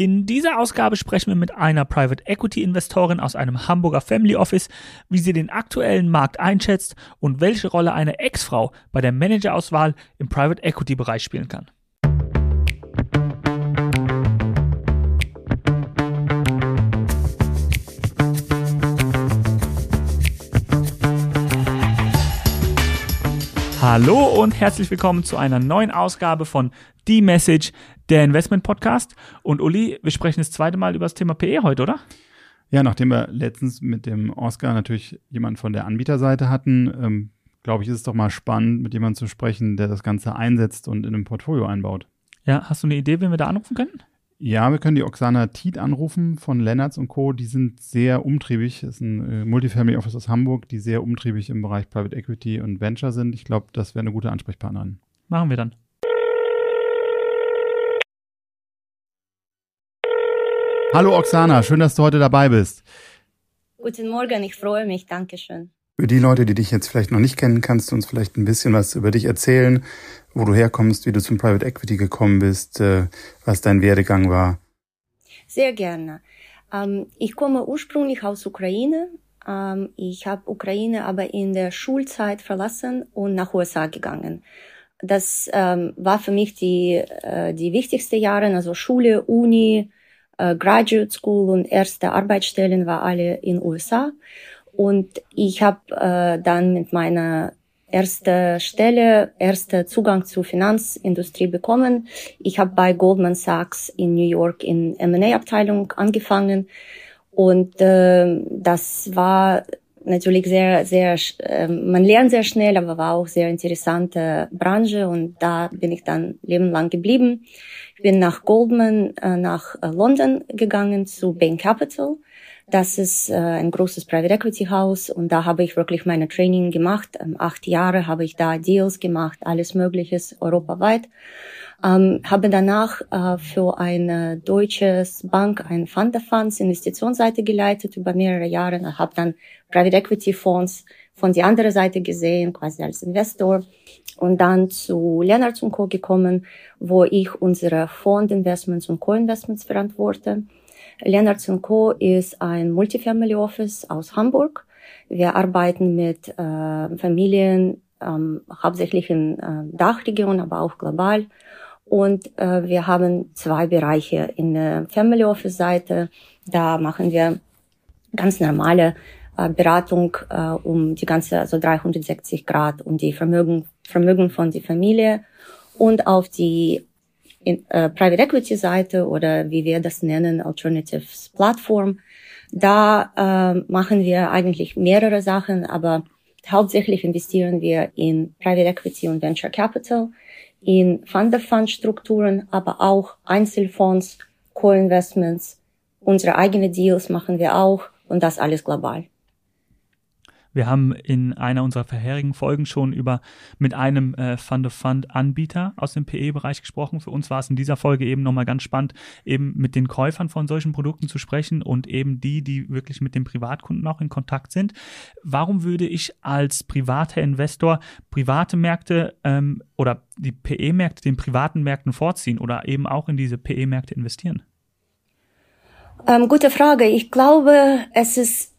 In dieser Ausgabe sprechen wir mit einer Private Equity Investorin aus einem Hamburger Family Office, wie sie den aktuellen Markt einschätzt und welche Rolle eine Ex-Frau bei der Managerauswahl im Private Equity Bereich spielen kann. Hallo und herzlich willkommen zu einer neuen Ausgabe von The Message, der Investment Podcast. Und Uli, wir sprechen das zweite Mal über das Thema PE heute, oder? Ja, nachdem wir letztens mit dem Oscar natürlich jemanden von der Anbieterseite hatten, ähm, glaube ich, ist es doch mal spannend, mit jemandem zu sprechen, der das Ganze einsetzt und in einem Portfolio einbaut. Ja, hast du eine Idee, wen wir da anrufen können? Ja, wir können die Oksana Tiet anrufen von Lennartz und Co. Die sind sehr umtriebig. Das ist ein äh, Multifamily Office aus Hamburg, die sehr umtriebig im Bereich Private Equity und Venture sind. Ich glaube, das wäre eine gute Ansprechpartnerin. Machen wir dann. Hallo Oksana, schön, dass du heute dabei bist. Guten Morgen, ich freue mich, Dankeschön. Für die Leute, die dich jetzt vielleicht noch nicht kennen, kannst du uns vielleicht ein bisschen was über dich erzählen, wo du herkommst, wie du zum Private Equity gekommen bist, äh, was dein Werdegang war. Sehr gerne. Ähm, ich komme ursprünglich aus Ukraine. Ähm, ich habe Ukraine aber in der Schulzeit verlassen und nach USA gegangen. Das ähm, war für mich die, äh, die wichtigste Jahre, also Schule, Uni, äh, Graduate School und erste Arbeitsstellen war alle in USA. Und ich habe äh, dann mit meiner erste Stelle, erster Zugang zur Finanzindustrie bekommen. Ich habe bei Goldman Sachs in New York in M&A-Abteilung angefangen und äh, das war natürlich sehr, sehr, äh, man lernt sehr schnell, aber war auch sehr interessante Branche und da bin ich dann lebenlang geblieben. Ich bin nach Goldman, äh, nach äh, London gegangen zu Bain Capital das ist äh, ein großes Private Equity Haus und da habe ich wirklich meine Training gemacht. Ähm, acht Jahre habe ich da Deals gemacht, alles Mögliches europaweit. Ähm, habe danach äh, für eine deutsches Bank ein Fund of Funds Investitionsseite geleitet über mehrere Jahre. Habe dann Private Equity Fonds von der anderen Seite gesehen, quasi als Investor. Und dann zu Leonard Co. gekommen, wo ich unsere Fondinvestments und Co-Investments verantworte. Lennartz Co. ist ein Multifamily Office aus Hamburg. Wir arbeiten mit äh, Familien ähm, hauptsächlich in äh, Dachregion, aber auch global. Und äh, wir haben zwei Bereiche. In der Family Office Seite, da machen wir ganz normale äh, Beratung äh, um die ganze, also 360 Grad, um die Vermögen, Vermögen von der Familie. Und auf die in, äh, Private Equity Seite oder wie wir das nennen, Alternatives Plattform. Da äh, machen wir eigentlich mehrere Sachen, aber hauptsächlich investieren wir in Private Equity und Venture Capital, in Fund-of-Fund-Strukturen, aber auch Einzelfonds, Co-Investments. Unsere eigenen Deals machen wir auch und das alles global. Wir haben in einer unserer vorherigen Folgen schon über mit einem äh, Fund-of-Fund-Anbieter aus dem PE-Bereich gesprochen. Für uns war es in dieser Folge eben nochmal ganz spannend, eben mit den Käufern von solchen Produkten zu sprechen und eben die, die wirklich mit den Privatkunden auch in Kontakt sind. Warum würde ich als privater Investor private Märkte ähm, oder die PE-Märkte den privaten Märkten vorziehen oder eben auch in diese PE-Märkte investieren? Ähm, gute Frage. Ich glaube, es ist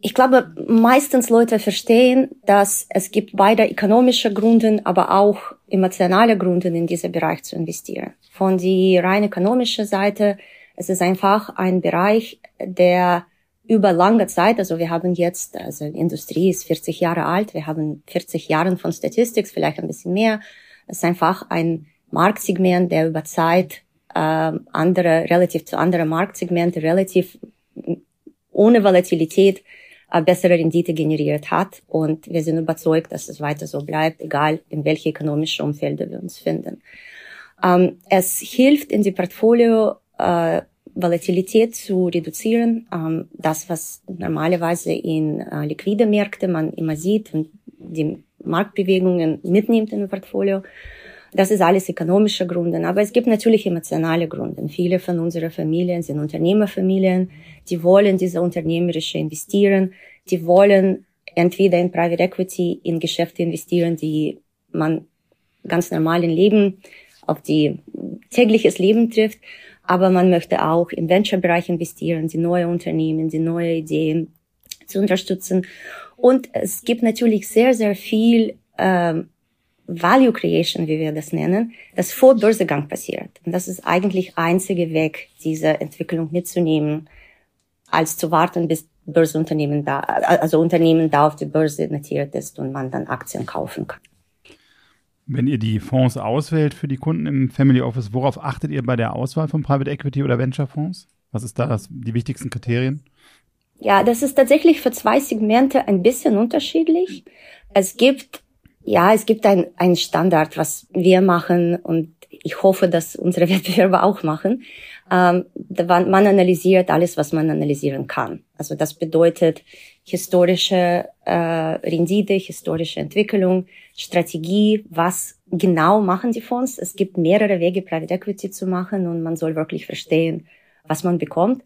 ich glaube, meistens Leute verstehen, dass es gibt beide ökonomische Gründe, aber auch emotionale Gründe, in diesen Bereich zu investieren. Von die rein ökonomische Seite, es ist einfach ein Bereich, der über lange Zeit, also wir haben jetzt, also Industrie ist 40 Jahre alt, wir haben 40 Jahre von Statistics, vielleicht ein bisschen mehr. Es ist einfach ein Marktsegment, der über Zeit äh, andere, relativ zu anderen Marktsegmenten, relativ ohne Volatilität bessere Rendite generiert hat. Und wir sind überzeugt, dass es weiter so bleibt, egal in welche ökonomischen Umfelder wir uns finden. Ähm, es hilft in die Portfolio äh, Volatilität zu reduzieren. Ähm, das, was normalerweise in äh, liquide Märkte man immer sieht und die Marktbewegungen mitnimmt in ein Portfolio. Das ist alles ökonomische Gründe. Aber es gibt natürlich emotionale Gründe. Viele von unseren Familien sind Unternehmerfamilien. Die wollen diese unternehmerische investieren. Die wollen entweder in Private Equity, in Geschäfte investieren, die man ganz normal im Leben, auf die tägliches Leben trifft. aber man möchte auch im Venture-Bereich investieren, die neue Unternehmen, die neue Ideen zu unterstützen. Und es gibt natürlich sehr, sehr viel ähm, Value Creation, wie wir das nennen, das vor Börsegang passiert. Und das ist eigentlich einzige Weg, diese Entwicklung mitzunehmen, als zu warten, bis Börsenunternehmen da, also Unternehmen da auf die Börse notiert ist und man dann Aktien kaufen kann. Wenn ihr die Fonds auswählt für die Kunden im Family Office, worauf achtet ihr bei der Auswahl von Private Equity oder Venture Fonds? Was ist da das, die wichtigsten Kriterien? Ja, das ist tatsächlich für zwei Segmente ein bisschen unterschiedlich. Es gibt, ja, es gibt ein, ein Standard, was wir machen und ich hoffe, dass unsere Wettbewerber auch machen. Ähm, man analysiert alles, was man analysieren kann. Also das bedeutet historische äh, Rendite, historische Entwicklung, Strategie, was genau machen die Fonds. Es gibt mehrere Wege, Private Equity zu machen und man soll wirklich verstehen, was man bekommt.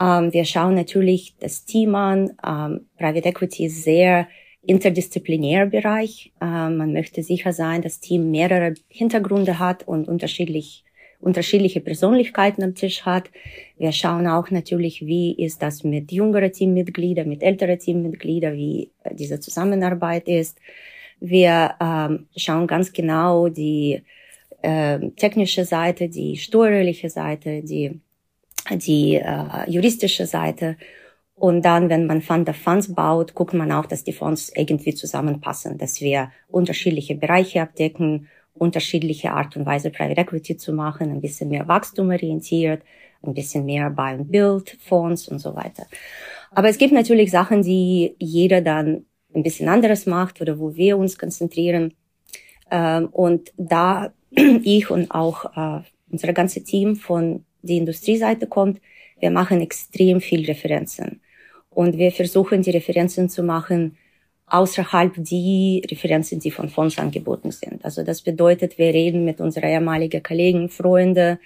Ähm, wir schauen natürlich das Team an. Ähm, Private Equity ist sehr interdisziplinärer Bereich. Ähm, man möchte sicher sein, dass das Team mehrere Hintergründe hat und unterschiedlich unterschiedliche Persönlichkeiten am Tisch hat. Wir schauen auch natürlich, wie ist das mit jüngeren Teammitgliedern, mit älteren Teammitgliedern, wie äh, diese Zusammenarbeit ist. Wir ähm, schauen ganz genau die äh, technische Seite, die steuerliche Seite, die, die äh, juristische Seite. Und dann, wenn man Fund Funds baut, guckt man auch, dass die Fonds irgendwie zusammenpassen, dass wir unterschiedliche Bereiche abdecken unterschiedliche Art und Weise Private Equity zu machen, ein bisschen mehr wachstumorientiert, ein bisschen mehr Buy and Build Fonds und so weiter. Aber es gibt natürlich Sachen, die jeder dann ein bisschen anderes macht oder wo wir uns konzentrieren. Ähm, und da ich und auch äh, unser ganze Team von der Industrieseite kommt, wir machen extrem viel Referenzen. Und wir versuchen, die Referenzen zu machen, außerhalb die Referenzen, die von Fonds angeboten sind. Also das bedeutet, wir reden mit unseren ehemaligen Kollegen, Freunde,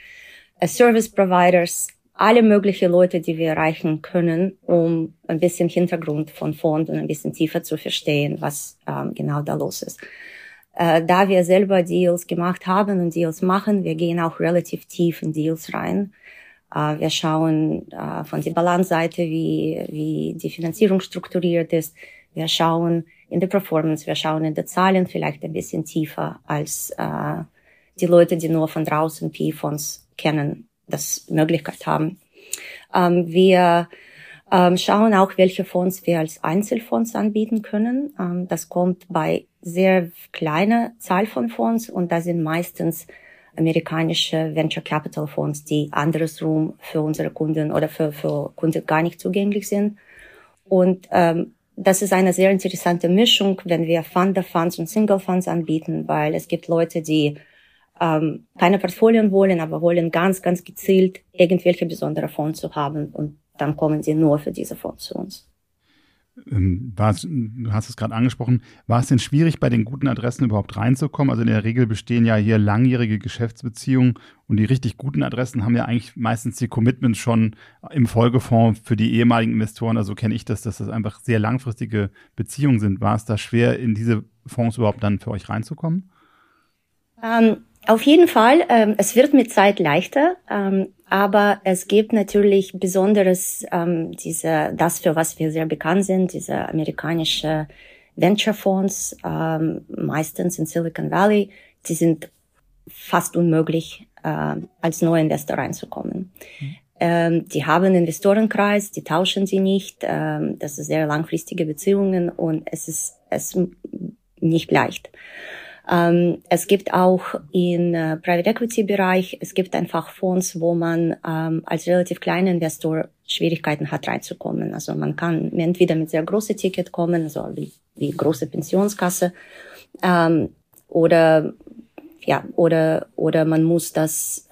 äh, Service Providers, alle möglichen Leute, die wir erreichen können, um ein bisschen Hintergrund von Fonds und ein bisschen tiefer zu verstehen, was ähm, genau da los ist. Äh, da wir selber Deals gemacht haben und Deals machen, wir gehen auch relativ tief in Deals rein. Äh, wir schauen äh, von der Balance-Seite, wie, wie die Finanzierung strukturiert ist. Wir schauen in der Performance, wir schauen in den Zahlen vielleicht ein bisschen tiefer als äh, die Leute, die nur von draußen PE-Fonds kennen, das Möglichkeit haben. Ähm, wir ähm, schauen auch, welche Fonds wir als Einzelfonds anbieten können. Ähm, das kommt bei sehr kleiner Zahl von Fonds und da sind meistens amerikanische Venture Capital Fonds, die andersrum für unsere Kunden oder für, für Kunden gar nicht zugänglich sind. Und ähm, das ist eine sehr interessante Mischung, wenn wir Fund Funds und Single Funds anbieten, weil es gibt Leute, die ähm, keine Portfolien wollen, aber wollen ganz, ganz gezielt irgendwelche besondere Fonds zu haben und dann kommen sie nur für diese Fonds zu uns. Ähm, war du hast es gerade angesprochen, war es denn schwierig, bei den guten Adressen überhaupt reinzukommen? Also in der Regel bestehen ja hier langjährige Geschäftsbeziehungen und die richtig guten Adressen haben ja eigentlich meistens die Commitments schon im Folgefonds für die ehemaligen Investoren. Also kenne ich das, dass das einfach sehr langfristige Beziehungen sind. War es da schwer, in diese Fonds überhaupt dann für euch reinzukommen? Ähm, auf jeden Fall. Ähm, es wird mit Zeit leichter. Ähm, aber es gibt natürlich besonderes, ähm, diese, das für was wir sehr bekannt sind, diese amerikanische Venture Fonds, ähm, meistens in Silicon Valley, die sind fast unmöglich, äh, als Neuinvestor reinzukommen. Mhm. Ähm, die haben Investorenkreis, die tauschen sie nicht, ähm, das ist sehr langfristige Beziehungen und es ist, es nicht leicht. Ähm, es gibt auch in äh, Private Equity Bereich, es gibt einfach Fonds, wo man ähm, als relativ kleiner Investor Schwierigkeiten hat reinzukommen. Also man kann entweder mit sehr großen Ticket kommen, also wie, wie große Pensionskasse, ähm, oder ja, oder oder man muss das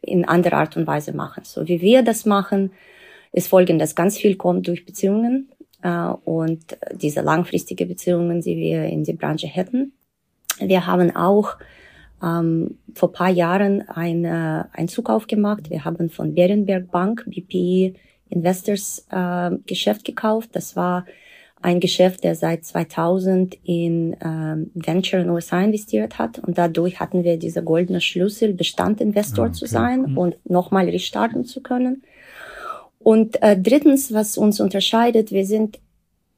in anderer Art und Weise machen. So wie wir das machen, ist folgendes: Ganz viel kommt durch Beziehungen äh, und diese langfristige Beziehungen, die wir in die Branche hätten. Wir haben auch ähm, vor paar Jahren ein, äh, einen Zukauf gemacht. Wir haben von Berenberg Bank, BP Investors, äh, Geschäft gekauft. Das war ein Geschäft, der seit 2000 in ähm, Venture in USA investiert hat und dadurch hatten wir diese goldene Schlüssel, Bestandinvestor ah, okay. zu sein mhm. und nochmal restarten zu können. Und äh, drittens, was uns unterscheidet, wir sind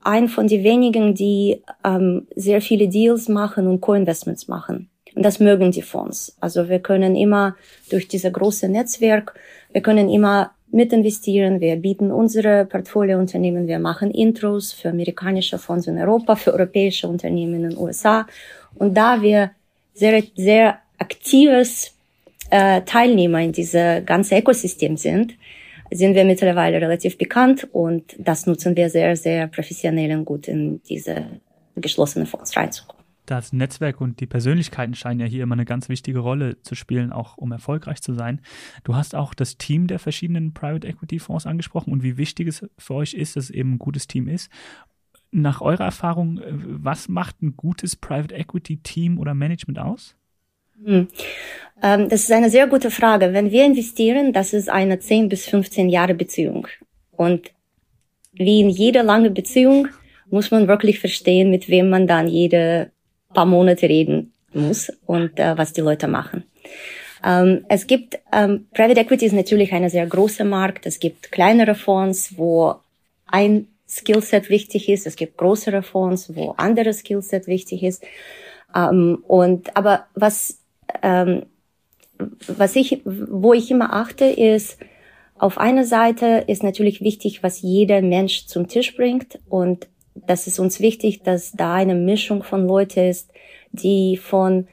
ein von den wenigen, die ähm, sehr viele Deals machen und Co-Investments machen. Und das mögen die Fonds. Also wir können immer durch dieses große Netzwerk, wir können immer mit investieren. Wir bieten unsere Portfoliounternehmen, wir machen Intros für amerikanische Fonds in Europa, für europäische Unternehmen in den USA. Und da wir sehr, sehr aktives äh, Teilnehmer in diesem ganzen Ökosystem sind, sind wir mittlerweile relativ bekannt und das nutzen wir sehr, sehr professionell und gut in diese geschlossenen Fonds reinzukommen das Netzwerk und die Persönlichkeiten scheinen ja hier immer eine ganz wichtige Rolle zu spielen, auch um erfolgreich zu sein. Du hast auch das Team der verschiedenen Private Equity Fonds angesprochen und wie wichtig es für euch ist, dass es eben ein gutes Team ist. Nach eurer Erfahrung, äh, was macht ein gutes Private Equity Team oder Management aus? Hm. Ähm, das ist eine sehr gute Frage. Wenn wir investieren, das ist eine 10 bis 15 Jahre Beziehung. Und wie in jeder lange Beziehung muss man wirklich verstehen, mit wem man dann jede paar Monate reden muss und äh, was die Leute machen. Ähm, es gibt, ähm, Private Equity ist natürlich eine sehr große Markt. Es gibt kleinere Fonds, wo ein Skillset wichtig ist. Es gibt größere Fonds, wo andere Skillset wichtig ist. Ähm, und, aber was, ähm, was ich, wo ich immer achte, ist, auf einer Seite ist natürlich wichtig, was jeder Mensch zum Tisch bringt und das ist uns wichtig, dass da eine Mischung von Leuten ist, die von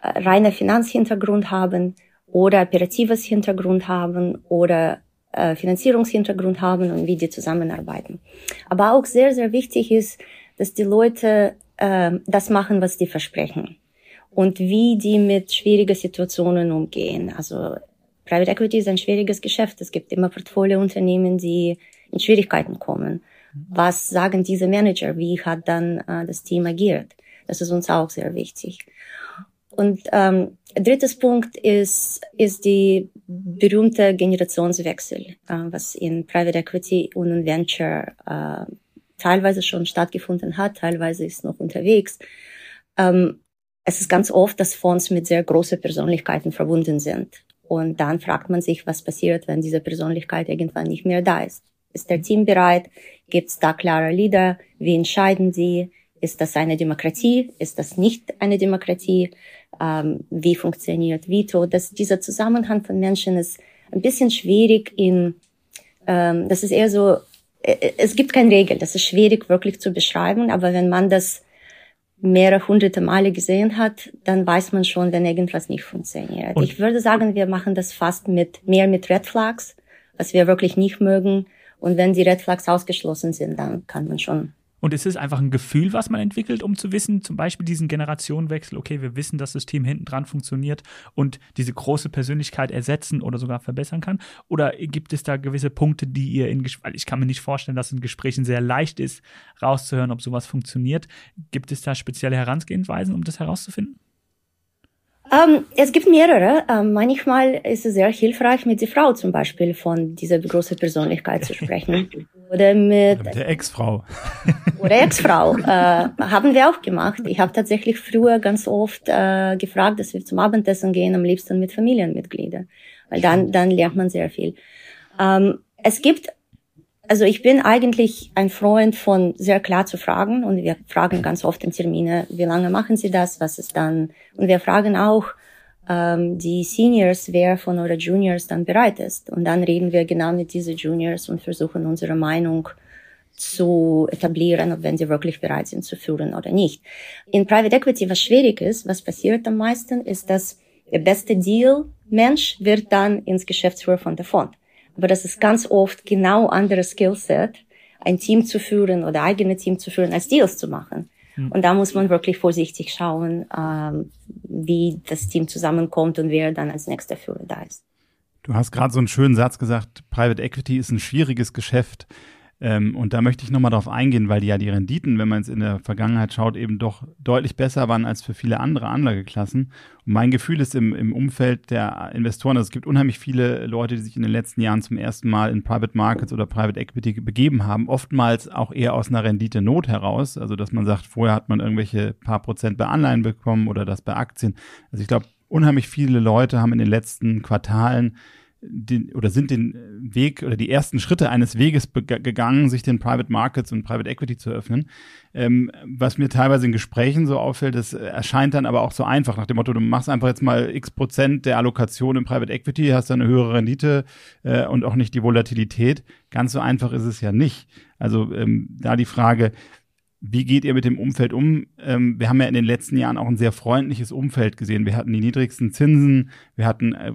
äh, reiner Finanzhintergrund haben oder operatives Hintergrund haben oder äh, Finanzierungshintergrund haben und wie die zusammenarbeiten. Aber auch sehr, sehr wichtig ist, dass die Leute äh, das machen, was die versprechen und wie die mit schwierigen Situationen umgehen. Also Private Equity ist ein schwieriges Geschäft. Es gibt immer Portfoliounternehmen, die in Schwierigkeiten kommen. Was sagen diese Manager? Wie hat dann äh, das Team agiert? Das ist uns auch sehr wichtig. Und ähm, drittes Punkt ist, ist die berühmte Generationswechsel, äh, was in Private Equity und in Venture äh, teilweise schon stattgefunden hat, teilweise ist noch unterwegs. Ähm, es ist ganz oft, dass Fonds mit sehr großen Persönlichkeiten verbunden sind. Und dann fragt man sich, was passiert, wenn diese Persönlichkeit irgendwann nicht mehr da ist. Ist der Team bereit? Gibt es da klare Leader? Wie entscheiden sie? Ist das eine Demokratie? Ist das nicht eine Demokratie? Ähm, wie funktioniert Veto? Das, dieser Zusammenhang von Menschen ist ein bisschen schwierig in, ähm, das ist eher so, äh, es gibt keine Regel. Das ist schwierig wirklich zu beschreiben, aber wenn man das mehrere hunderte Male gesehen hat, dann weiß man schon, wenn irgendwas nicht funktioniert. Und ich würde sagen, wir machen das fast mit, mehr mit Red Flags, was wir wirklich nicht mögen und wenn die Red Flags ausgeschlossen sind, dann kann man schon und es ist einfach ein Gefühl, was man entwickelt, um zu wissen, zum Beispiel diesen Generationenwechsel, okay, wir wissen, dass das Team hinten dran funktioniert und diese große Persönlichkeit ersetzen oder sogar verbessern kann? Oder gibt es da gewisse Punkte, die ihr in Gesprächen, ich kann mir nicht vorstellen, dass in Gesprächen sehr leicht ist, rauszuhören, ob sowas funktioniert. Gibt es da spezielle Herangehensweisen, um das herauszufinden? Ähm, es gibt mehrere. Ähm, manchmal ist es sehr hilfreich, mit der Frau zum Beispiel von dieser großen Persönlichkeit zu sprechen. Oder mit, der Ex-Frau. oder Ex-Frau. Äh, haben wir auch gemacht. Ich habe tatsächlich früher ganz oft äh, gefragt, dass wir zum Abendessen gehen, am liebsten mit Familienmitgliedern. Weil dann, dann lernt man sehr viel. Ähm, es gibt also ich bin eigentlich ein Freund von sehr klar zu fragen und wir fragen ganz oft in Termine, wie lange machen Sie das, was ist dann und wir fragen auch ähm, die Seniors, wer von euren Juniors dann bereit ist und dann reden wir genau mit diesen Juniors und versuchen unsere Meinung zu etablieren, ob wenn sie wirklich bereit sind zu führen oder nicht. In Private Equity, was schwierig ist, was passiert am meisten, ist, dass der beste Deal Mensch wird dann ins Geschäftsführer von der Fond. Aber das ist ganz oft genau anderes Skillset, ein Team zu führen oder eigene Team zu führen, als Deals zu machen. Mhm. Und da muss man wirklich vorsichtig schauen, ähm, wie das Team zusammenkommt und wer dann als nächster Führer da ist. Du hast gerade so einen schönen Satz gesagt, Private Equity ist ein schwieriges Geschäft. Ähm, und da möchte ich nochmal drauf eingehen, weil die ja die Renditen, wenn man es in der Vergangenheit schaut, eben doch deutlich besser waren als für viele andere Anlageklassen. Und mein Gefühl ist im, im Umfeld der Investoren, also es gibt unheimlich viele Leute, die sich in den letzten Jahren zum ersten Mal in Private Markets oder Private Equity begeben haben, oftmals auch eher aus einer Rendite-Not heraus. Also dass man sagt, vorher hat man irgendwelche paar Prozent bei Anleihen bekommen oder das bei Aktien. Also ich glaube, unheimlich viele Leute haben in den letzten Quartalen den, oder sind den Weg oder die ersten Schritte eines Weges gegangen, sich den Private Markets und Private Equity zu öffnen. Ähm, was mir teilweise in Gesprächen so auffällt, das erscheint dann aber auch so einfach nach dem Motto, du machst einfach jetzt mal x Prozent der Allokation im Private Equity, hast dann eine höhere Rendite äh, und auch nicht die Volatilität. Ganz so einfach ist es ja nicht. Also ähm, da die Frage, wie geht ihr mit dem Umfeld um? Ähm, wir haben ja in den letzten Jahren auch ein sehr freundliches Umfeld gesehen. Wir hatten die niedrigsten Zinsen, wir hatten äh,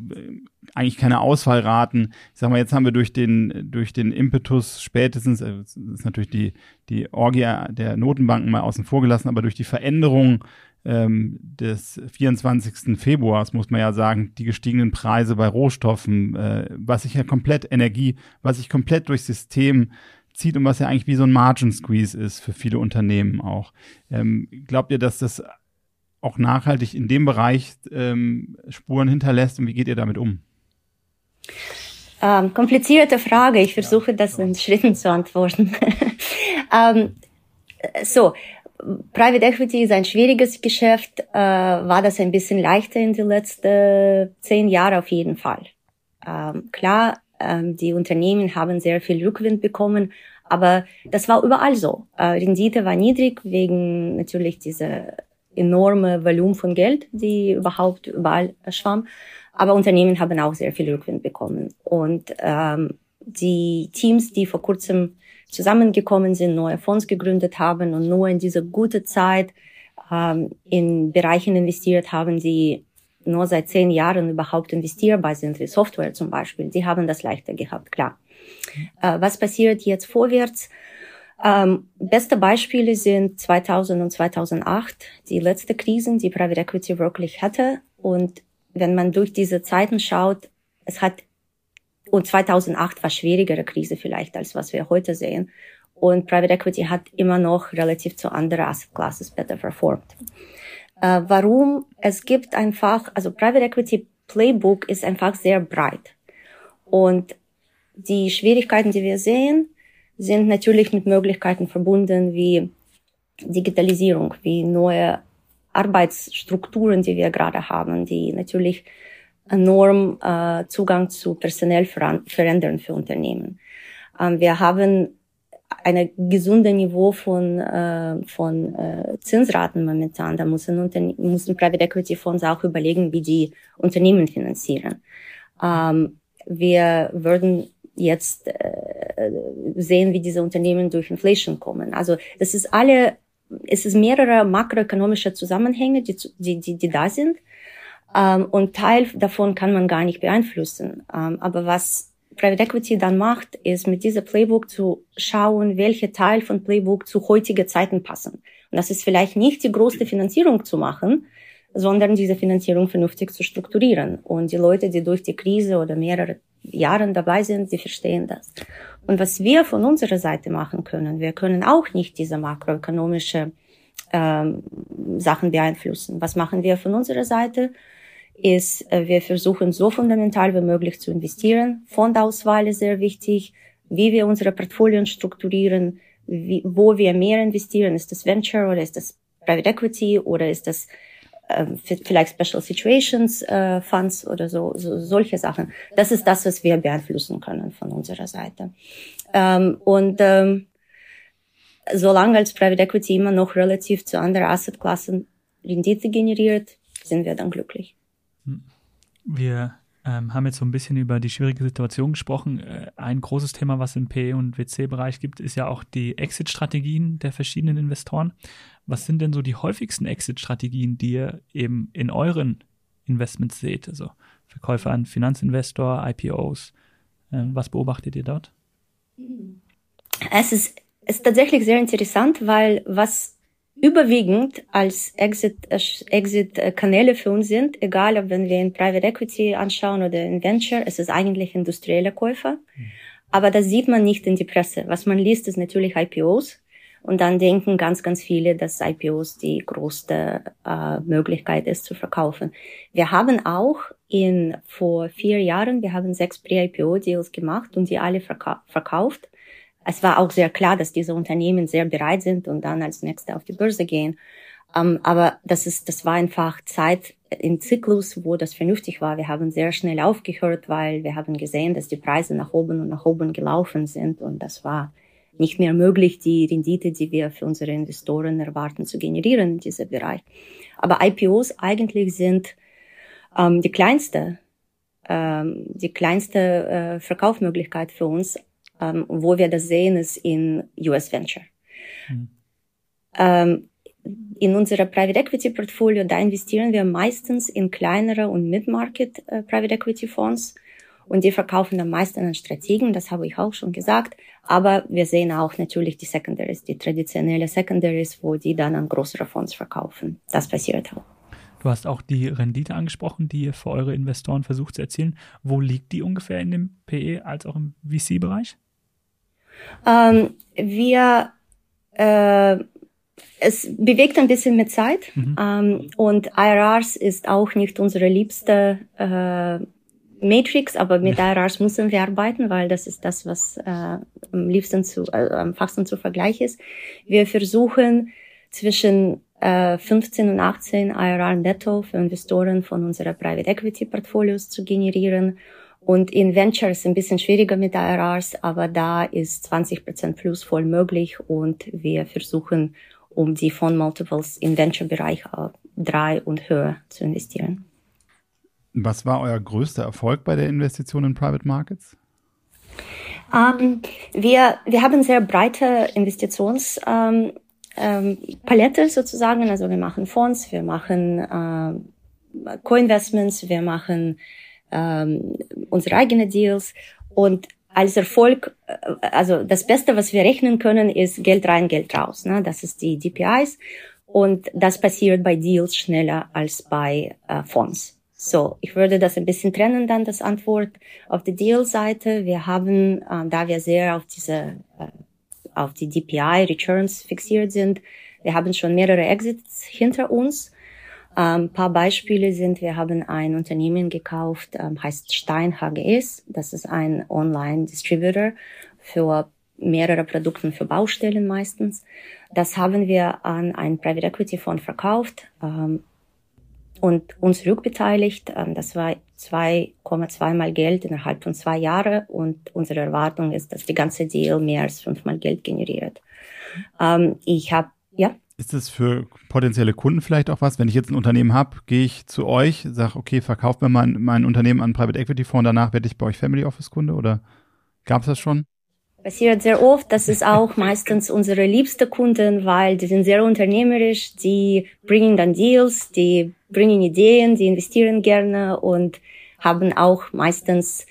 eigentlich keine Ausfallraten. Ich sag mal, jetzt haben wir durch den, durch den Impetus spätestens, äh, das ist natürlich die, die Orgie der Notenbanken mal außen vor gelassen, aber durch die Veränderung ähm, des 24. Februars, muss man ja sagen, die gestiegenen Preise bei Rohstoffen, äh, was sich ja komplett Energie, was sich komplett durchs System zieht und was ja eigentlich wie so ein Margin Squeeze ist für viele Unternehmen auch. Ähm, glaubt ihr, dass das auch nachhaltig in dem Bereich ähm, Spuren hinterlässt und wie geht ihr damit um? Ähm, komplizierte Frage. Ich versuche das in Schritten zu antworten. ähm, so, Private Equity ist ein schwieriges Geschäft. Äh, war das ein bisschen leichter in den letzten zehn Jahren auf jeden Fall. Ähm, klar, ähm, die Unternehmen haben sehr viel Rückwind bekommen, aber das war überall so. Äh, Rendite war niedrig wegen natürlich dieser enorme Volumen von Geld, die überhaupt überall schwamm. Aber Unternehmen haben auch sehr viel Rückwind bekommen. Und ähm, die Teams, die vor kurzem zusammengekommen sind, neue Fonds gegründet haben und nur in dieser gute Zeit ähm, in Bereichen investiert haben, die nur seit zehn Jahren überhaupt investierbar sind, wie Software zum Beispiel, die haben das leichter gehabt, klar. Äh, was passiert jetzt vorwärts? Ähm, beste Beispiele sind 2000 und 2008, die letzte Krisen, die Private Equity wirklich hatte. Und wenn man durch diese Zeiten schaut, es hat, und 2008 war schwierigere Krise vielleicht, als was wir heute sehen. Und Private Equity hat immer noch relativ zu anderen Asset Classes better performed. Äh, warum? Es gibt einfach, also Private Equity Playbook ist einfach sehr breit. Und die Schwierigkeiten, die wir sehen, sind natürlich mit Möglichkeiten verbunden wie Digitalisierung, wie neue Arbeitsstrukturen, die wir gerade haben, die natürlich enorm äh, Zugang zu personell verändern für Unternehmen. Ähm, wir haben ein gesundes Niveau von, äh, von äh, Zinsraten momentan. Da müssen, müssen Private Equity Fonds auch überlegen, wie die Unternehmen finanzieren. Ähm, wir würden jetzt äh, sehen, wie diese Unternehmen durch Inflation kommen. Also das ist alle, es ist mehrere makroökonomische Zusammenhänge, die, die, die, die da sind. Ähm, und Teil davon kann man gar nicht beeinflussen. Ähm, aber was Private Equity dann macht, ist mit dieser Playbook zu schauen, welche Teil von Playbook zu heutigen Zeiten passen. Und das ist vielleicht nicht die größte Finanzierung zu machen, sondern diese Finanzierung vernünftig zu strukturieren. Und die Leute, die durch die Krise oder mehrere Jahren dabei sind, die verstehen das. Und was wir von unserer Seite machen können, wir können auch nicht diese makroökonomische ähm, Sachen beeinflussen. Was machen wir von unserer Seite? Ist, äh, wir versuchen so fundamental wie möglich zu investieren. Fondauswahl ist sehr wichtig. Wie wir unsere Portfolien strukturieren, wie, wo wir mehr investieren. Ist das Venture oder ist das Private Equity oder ist das vielleicht Special Situations äh, Funds oder so, so solche Sachen. Das ist das, was wir beeinflussen können von unserer Seite. Ähm, und ähm, solange als Private Equity immer noch relativ zu anderen Assetklassen Rendite generiert, sind wir dann glücklich. Wir ähm, haben jetzt so ein bisschen über die schwierige Situation gesprochen. Äh, ein großes Thema, was im P- und WC-Bereich gibt, ist ja auch die Exit-Strategien der verschiedenen Investoren. Was sind denn so die häufigsten Exit-Strategien, die ihr eben in euren Investments seht? Also Verkäufer an Finanzinvestor, IPOs. Äh, was beobachtet ihr dort? Es ist, es ist tatsächlich sehr interessant, weil was überwiegend als Exit-Kanäle Exit für uns sind, egal ob wenn wir in Private Equity anschauen oder in Venture, es ist eigentlich industrielle Käufer. Mhm. aber das sieht man nicht in die Presse. Was man liest, ist natürlich IPOs. Und dann denken ganz, ganz viele, dass IPOs die größte äh, Möglichkeit ist zu verkaufen. Wir haben auch in vor vier Jahren, wir haben sechs Pre-IPO-Deals gemacht und die alle verka verkauft. Es war auch sehr klar, dass diese Unternehmen sehr bereit sind und dann als nächste auf die Börse gehen. Um, ähm, aber das ist, das war einfach Zeit im Zyklus, wo das vernünftig war. Wir haben sehr schnell aufgehört, weil wir haben gesehen, dass die Preise nach oben und nach oben gelaufen sind und das war nicht mehr möglich, die Rendite, die wir für unsere Investoren erwarten, zu generieren in diesem Bereich. Aber IPOs eigentlich sind ähm, die kleinste, ähm, die kleinste äh, Verkaufsmöglichkeit für uns. Ähm, wo wir das sehen, ist in US Venture. Mhm. Ähm, in unserer Private Equity Portfolio, da investieren wir meistens in kleinere und Mid-Market äh, Private Equity Fonds und die verkaufen am meisten an Strategen, das habe ich auch schon gesagt. Aber wir sehen auch natürlich die Secondaries, die traditionelle Secondaries, wo die dann an größere Fonds verkaufen. Das passiert auch. Du hast auch die Rendite angesprochen, die ihr für eure Investoren versucht zu erzielen. Wo liegt die ungefähr in dem PE als auch im VC-Bereich? Ähm, wir äh, es bewegt ein bisschen mit Zeit mhm. ähm, und IRRs ist auch nicht unsere liebste äh, Matrix, aber mit IRRs müssen wir arbeiten, weil das ist das, was äh, am liebsten zu, äh, am fachsten zu Vergleich ist. Wir versuchen zwischen äh, 15 und 18 IRR netto für Investoren von unserer Private Equity Portfolios zu generieren. Und in Ventures ein bisschen schwieriger mit IRRs, aber da ist 20 plus voll möglich und wir versuchen, um die Fund Multiples im Venture-Bereich äh, drei und höher zu investieren. Was war euer größter Erfolg bei der Investition in Private Markets? Um, ähm, wir, wir haben sehr breite Investitionspalette ähm, ähm, sozusagen. Also wir machen Fonds, wir machen äh, Co-Investments, wir machen ähm, unsere eigenen Deals und als Erfolg, äh, also das Beste, was wir rechnen können, ist Geld rein, Geld raus. Ne? Das ist die DPIs und das passiert bei Deals schneller als bei äh, Fonds. So, ich würde das ein bisschen trennen dann, das Antwort auf die Deal-Seite. Wir haben, äh, da wir sehr auf diese, äh, auf die DPI, Returns fixiert sind, wir haben schon mehrere Exits hinter uns. Ein ähm, paar Beispiele sind, wir haben ein Unternehmen gekauft, ähm, heißt Stein HGS. Das ist ein Online-Distributor für mehrere Produkte für Baustellen meistens. Das haben wir an einen Private Equity Fonds verkauft. Ähm, und uns rückbeteiligt. Ähm, das war 2,2 mal Geld innerhalb von zwei Jahren und unsere Erwartung ist, dass die ganze Deal mehr als fünfmal Geld generiert. Ähm, ich habe, ja. Ist das für potenzielle Kunden vielleicht auch was? Wenn ich jetzt ein Unternehmen habe, gehe ich zu euch, sage, okay, verkauft mir mein, mein Unternehmen an Private Equity Fonds, danach werde ich bei euch Family Office Kunde oder gab es das schon? Passiert sehr oft. Das ist auch meistens unsere liebste Kunden, weil die sind sehr unternehmerisch, die bringen dann Deals, die bringen Ideen, die investieren gerne und haben auch meistens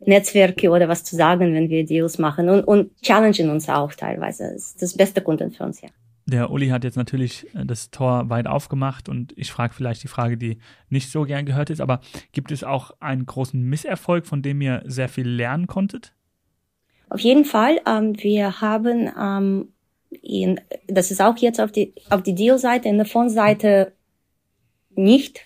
Netzwerke oder was zu sagen, wenn wir Deals machen und, und challengen uns auch teilweise. Das ist das beste Kunden für uns, ja. Der Uli hat jetzt natürlich äh, das Tor weit aufgemacht und ich frage vielleicht die Frage, die nicht so gern gehört ist, aber gibt es auch einen großen Misserfolg, von dem ihr sehr viel lernen konntet? Auf jeden Fall. Ähm, wir haben, ähm, in, das ist auch jetzt auf die, auf die Deal-Seite, in der Fondsseite nicht.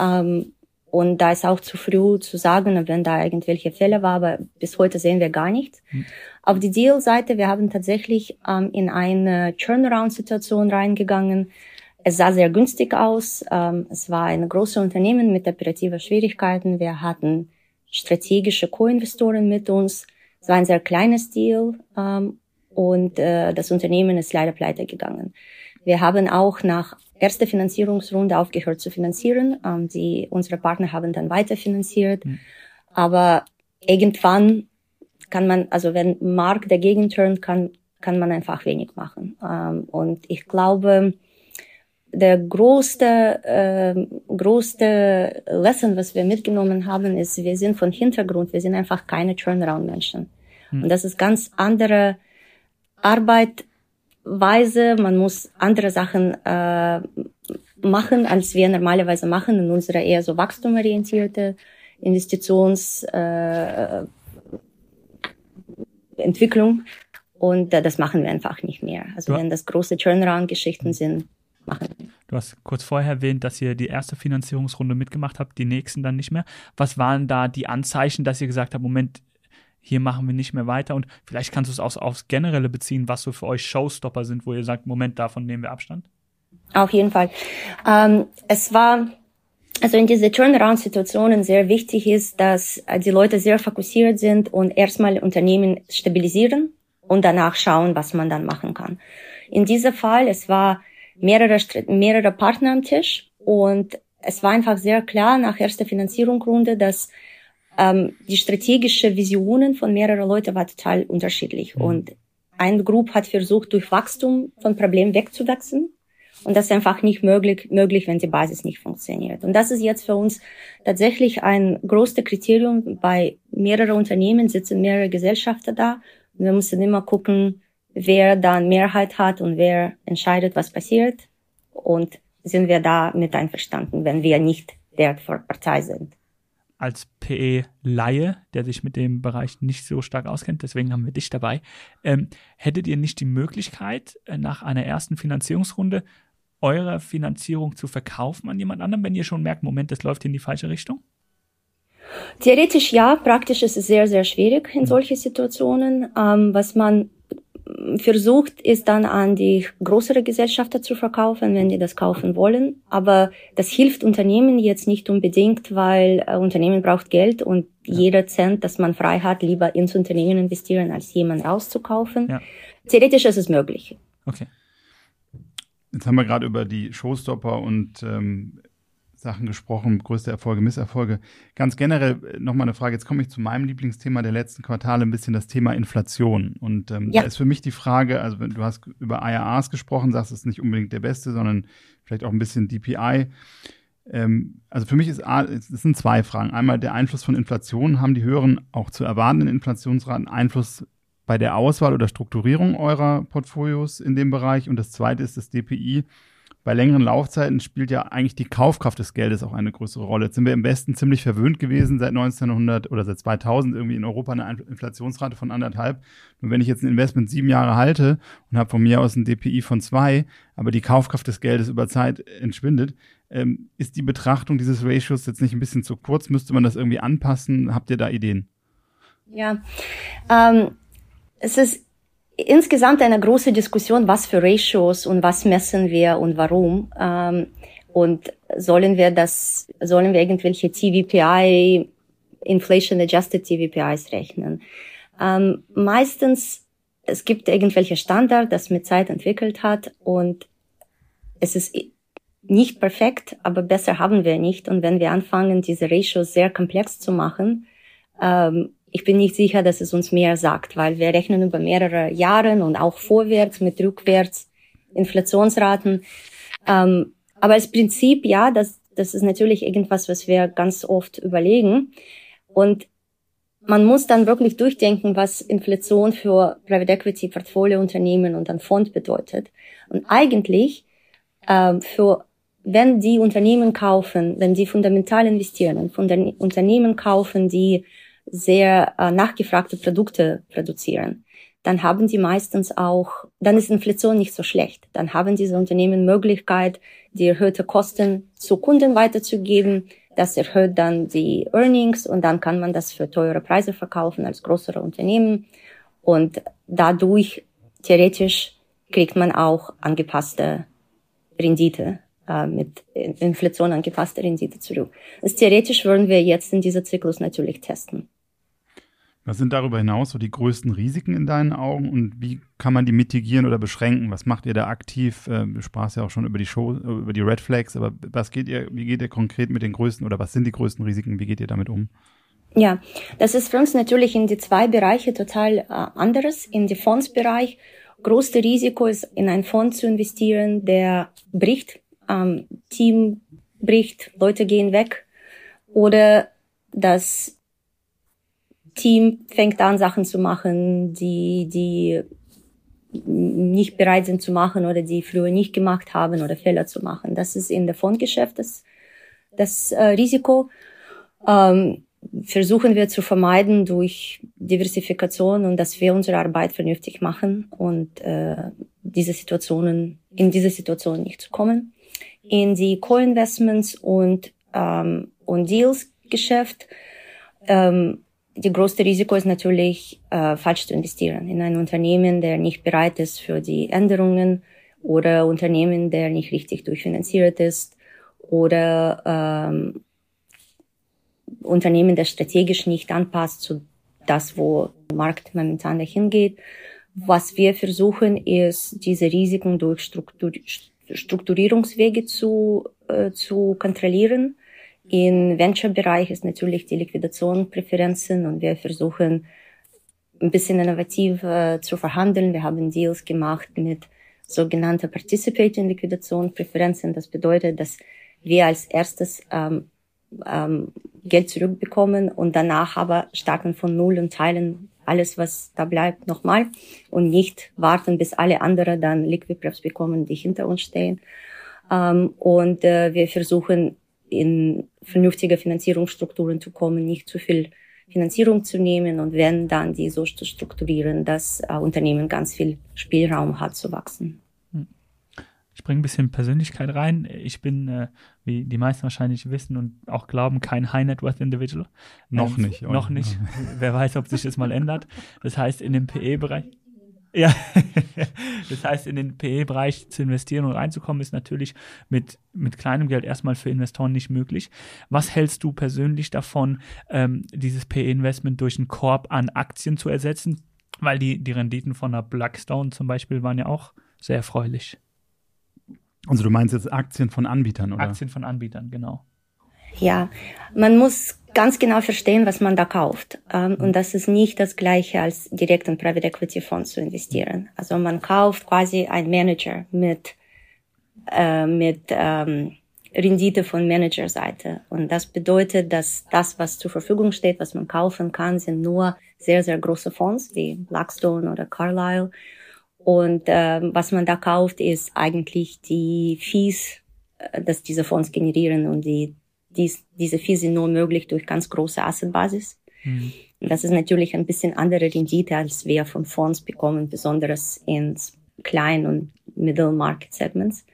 Ähm, und da ist auch zu früh zu sagen, wenn da irgendwelche Fälle war, aber bis heute sehen wir gar nichts. Mhm. Auf die Deal-Seite, wir haben tatsächlich ähm, in eine Turnaround-Situation reingegangen. Es sah sehr günstig aus. Ähm, es war ein großes Unternehmen mit operativer Schwierigkeiten. Wir hatten strategische Co-Investoren mit uns. Es war ein sehr kleines Deal ähm, und äh, das Unternehmen ist leider pleite gegangen. Wir haben auch nach erster Finanzierungsrunde aufgehört zu finanzieren. Ähm, die, unsere Partner haben dann weiter finanziert. Mhm. Aber irgendwann kann man, also wenn Markt dagegen turnt, kann, kann man einfach wenig machen. Ähm, und ich glaube, der größte, äh, größte Lesson, was wir mitgenommen haben, ist, wir sind von Hintergrund, wir sind einfach keine Turnaround-Menschen. Mhm. Und das ist ganz andere Arbeitweise. Man muss andere Sachen äh, machen, als wir normalerweise machen in unserer eher so wachstumorientierte Investitions äh, und äh, das machen wir einfach nicht mehr. Also wenn das große Turnaround-Geschichten sind, machen wir. Du hast kurz vorher erwähnt, dass ihr die erste Finanzierungsrunde mitgemacht habt, die nächsten dann nicht mehr. Was waren da die Anzeichen, dass ihr gesagt habt, Moment, hier machen wir nicht mehr weiter und vielleicht kannst du es auch aufs Generelle beziehen, was so für euch Showstopper sind, wo ihr sagt, Moment, davon nehmen wir Abstand? Auf jeden Fall. Ähm, es war also in diese Turnaround-Situationen sehr wichtig ist, dass äh, die Leute sehr fokussiert sind und erstmal Unternehmen stabilisieren und danach schauen, was man dann machen kann. In diesem Fall, es war mehrere, mehrere Partner am Tisch und es war einfach sehr klar nach erster Finanzierungsrunde, dass ähm, die strategische Visionen von mehreren Leuten war total unterschiedlich. Mhm. Und ein Gruppe hat versucht, durch Wachstum von Problemen wegzuwachsen und das ist einfach nicht möglich, möglich, wenn die Basis nicht funktioniert. Und das ist jetzt für uns tatsächlich ein großes Kriterium. Bei mehreren Unternehmen sitzen mehrere Gesellschafter da. Und wir müssen immer gucken, wer dann Mehrheit hat und wer entscheidet, was passiert. Und sind wir da mit einverstanden, wenn wir nicht der Partei sind als PE-Laie, der sich mit dem Bereich nicht so stark auskennt, deswegen haben wir dich dabei. Ähm, hättet ihr nicht die Möglichkeit, äh, nach einer ersten Finanzierungsrunde eure Finanzierung zu verkaufen an jemand anderem, wenn ihr schon merkt, Moment, das läuft in die falsche Richtung? Theoretisch ja, praktisch ist es sehr, sehr schwierig in mhm. solche Situationen. Ähm, was man versucht, ist dann an die größere Gesellschafter zu verkaufen, wenn die das kaufen wollen. Aber das hilft Unternehmen jetzt nicht unbedingt, weil äh, Unternehmen braucht Geld und ja. jeder Cent, das man frei hat, lieber ins Unternehmen investieren, als jemand rauszukaufen. Ja. Theoretisch ist es möglich. Okay. Jetzt haben wir gerade über die Showstopper und ähm, Sachen gesprochen, größte Erfolge, Misserfolge. Ganz generell äh, nochmal eine Frage, jetzt komme ich zu meinem Lieblingsthema der letzten Quartale, ein bisschen das Thema Inflation. Und ähm, ja. da ist für mich die Frage, also du hast über IRAs gesprochen, sagst, es ist nicht unbedingt der beste, sondern vielleicht auch ein bisschen DPI. Ähm, also für mich ist es sind zwei Fragen. Einmal der Einfluss von Inflation, haben die höheren auch zu erwartenden Inflationsraten Einfluss bei der Auswahl oder Strukturierung eurer Portfolios in dem Bereich. Und das zweite ist das DPI. Bei längeren Laufzeiten spielt ja eigentlich die Kaufkraft des Geldes auch eine größere Rolle. Jetzt sind wir im Westen ziemlich verwöhnt gewesen seit 1900 oder seit 2000 irgendwie in Europa eine Inflationsrate von anderthalb. Und wenn ich jetzt ein Investment sieben Jahre halte und habe von mir aus ein DPI von zwei, aber die Kaufkraft des Geldes über Zeit entschwindet, ähm, ist die Betrachtung dieses Ratios jetzt nicht ein bisschen zu kurz? Müsste man das irgendwie anpassen? Habt ihr da Ideen? Ja, ähm, es ist insgesamt eine große Diskussion, was für Ratios und was messen wir und warum. Ähm, und sollen wir das, sollen wir irgendwelche TVPI, Inflation Adjusted TVPIs rechnen? Ähm, meistens, es gibt irgendwelche Standard, das mit Zeit entwickelt hat und es ist nicht perfekt, aber besser haben wir nicht. Und wenn wir anfangen, diese Ratios sehr komplex zu machen, ähm, ich bin nicht sicher, dass es uns mehr sagt, weil wir rechnen über mehrere Jahre und auch vorwärts mit rückwärts Inflationsraten. Ähm, aber als Prinzip, ja, das, das ist natürlich irgendwas, was wir ganz oft überlegen. Und man muss dann wirklich durchdenken, was Inflation für Private Equity Portfoliounternehmen und ein Fond bedeutet. Und eigentlich ähm, für wenn die Unternehmen kaufen, wenn die fundamental investieren, den Unternehmen kaufen, die sehr äh, nachgefragte Produkte produzieren, dann haben die meistens auch, dann ist Inflation nicht so schlecht. Dann haben diese Unternehmen Möglichkeit, die erhöhte Kosten zu Kunden weiterzugeben. Das erhöht dann die Earnings und dann kann man das für teure Preise verkaufen als größere Unternehmen. Und dadurch theoretisch kriegt man auch angepasste Rendite äh, mit Inflation angepasste Rendite zurück. Das theoretisch würden wir jetzt in dieser Zyklus natürlich testen. Was sind darüber hinaus so die größten Risiken in deinen Augen und wie kann man die mitigieren oder beschränken? Was macht ihr da aktiv? Äh, du sprachst ja auch schon über die Show, über die Red Flags, aber was geht ihr, wie geht ihr konkret mit den größten oder was sind die größten Risiken? Wie geht ihr damit um? Ja, das ist für uns natürlich in die zwei Bereiche total äh, anderes. In die Fondsbereich größte Risiko ist, in einen Fonds zu investieren, der bricht, ähm, Team bricht, Leute gehen weg oder das Team fängt an, Sachen zu machen, die, die nicht bereit sind zu machen oder die früher nicht gemacht haben oder Fehler zu machen. Das ist in der Fondgeschäft das, das äh, Risiko. Ähm, versuchen wir zu vermeiden durch Diversifikation und dass wir unsere Arbeit vernünftig machen und äh, diese Situationen in diese Situation nicht zu kommen. In die Co-Investments und ähm, und Deals Geschäft ähm, die größte Risiko ist natürlich äh, falsch zu investieren in ein Unternehmen, der nicht bereit ist für die Änderungen oder Unternehmen, der nicht richtig durchfinanziert ist oder ähm, Unternehmen, das strategisch nicht anpasst zu das, wo der Markt momentan dahin geht. Was wir versuchen, ist, diese Risiken durch Struktur Strukturierungswege zu, äh, zu kontrollieren. Im Venture-Bereich ist natürlich die Liquidation Präferenzen und wir versuchen, ein bisschen innovativ äh, zu verhandeln. Wir haben Deals gemacht mit sogenannter Participating Liquidation Präferenzen. Das bedeutet, dass wir als erstes ähm, ähm, Geld zurückbekommen und danach aber starten von Null und teilen alles, was da bleibt, nochmal und nicht warten, bis alle anderen dann Liquidpreps bekommen, die hinter uns stehen. Ähm, und äh, wir versuchen in vernünftige Finanzierungsstrukturen zu kommen, nicht zu viel Finanzierung zu nehmen und wenn dann die so zu strukturieren, dass äh, Unternehmen ganz viel Spielraum hat zu wachsen ich bringe ein bisschen Persönlichkeit rein. Ich bin, äh, wie die meisten wahrscheinlich wissen und auch glauben, kein High Net Worth Individual. Noch ähm, nicht. Noch nicht. Wer weiß, ob sich das mal ändert. Das heißt, in dem PE-Bereich. Ja, das heißt, in den PE-Bereich zu investieren und reinzukommen, ist natürlich mit, mit kleinem Geld erstmal für Investoren nicht möglich. Was hältst du persönlich davon, ähm, dieses PE-Investment durch einen Korb an Aktien zu ersetzen? Weil die, die Renditen von der Blackstone zum Beispiel waren ja auch sehr erfreulich. Also du meinst jetzt Aktien von Anbietern, oder? Aktien von Anbietern, genau. Ja, man muss ganz genau verstehen, was man da kauft. Ähm, und das ist nicht das gleiche als direkt in Private Equity Fonds zu investieren. Also man kauft quasi ein Manager mit, äh, mit ähm, Rendite von Managerseite. Und das bedeutet, dass das, was zur Verfügung steht, was man kaufen kann, sind nur sehr, sehr große Fonds wie Blackstone oder Carlyle. Und ähm, was man da kauft, ist eigentlich die Fees, äh, dass diese Fonds generieren und die, dies, diese Fees sind nur möglich durch ganz große Assetbasis. Mhm. Das ist natürlich ein bisschen andere Rendite, als wir von Fonds bekommen, besonders in Klein- und Middle Market Segments.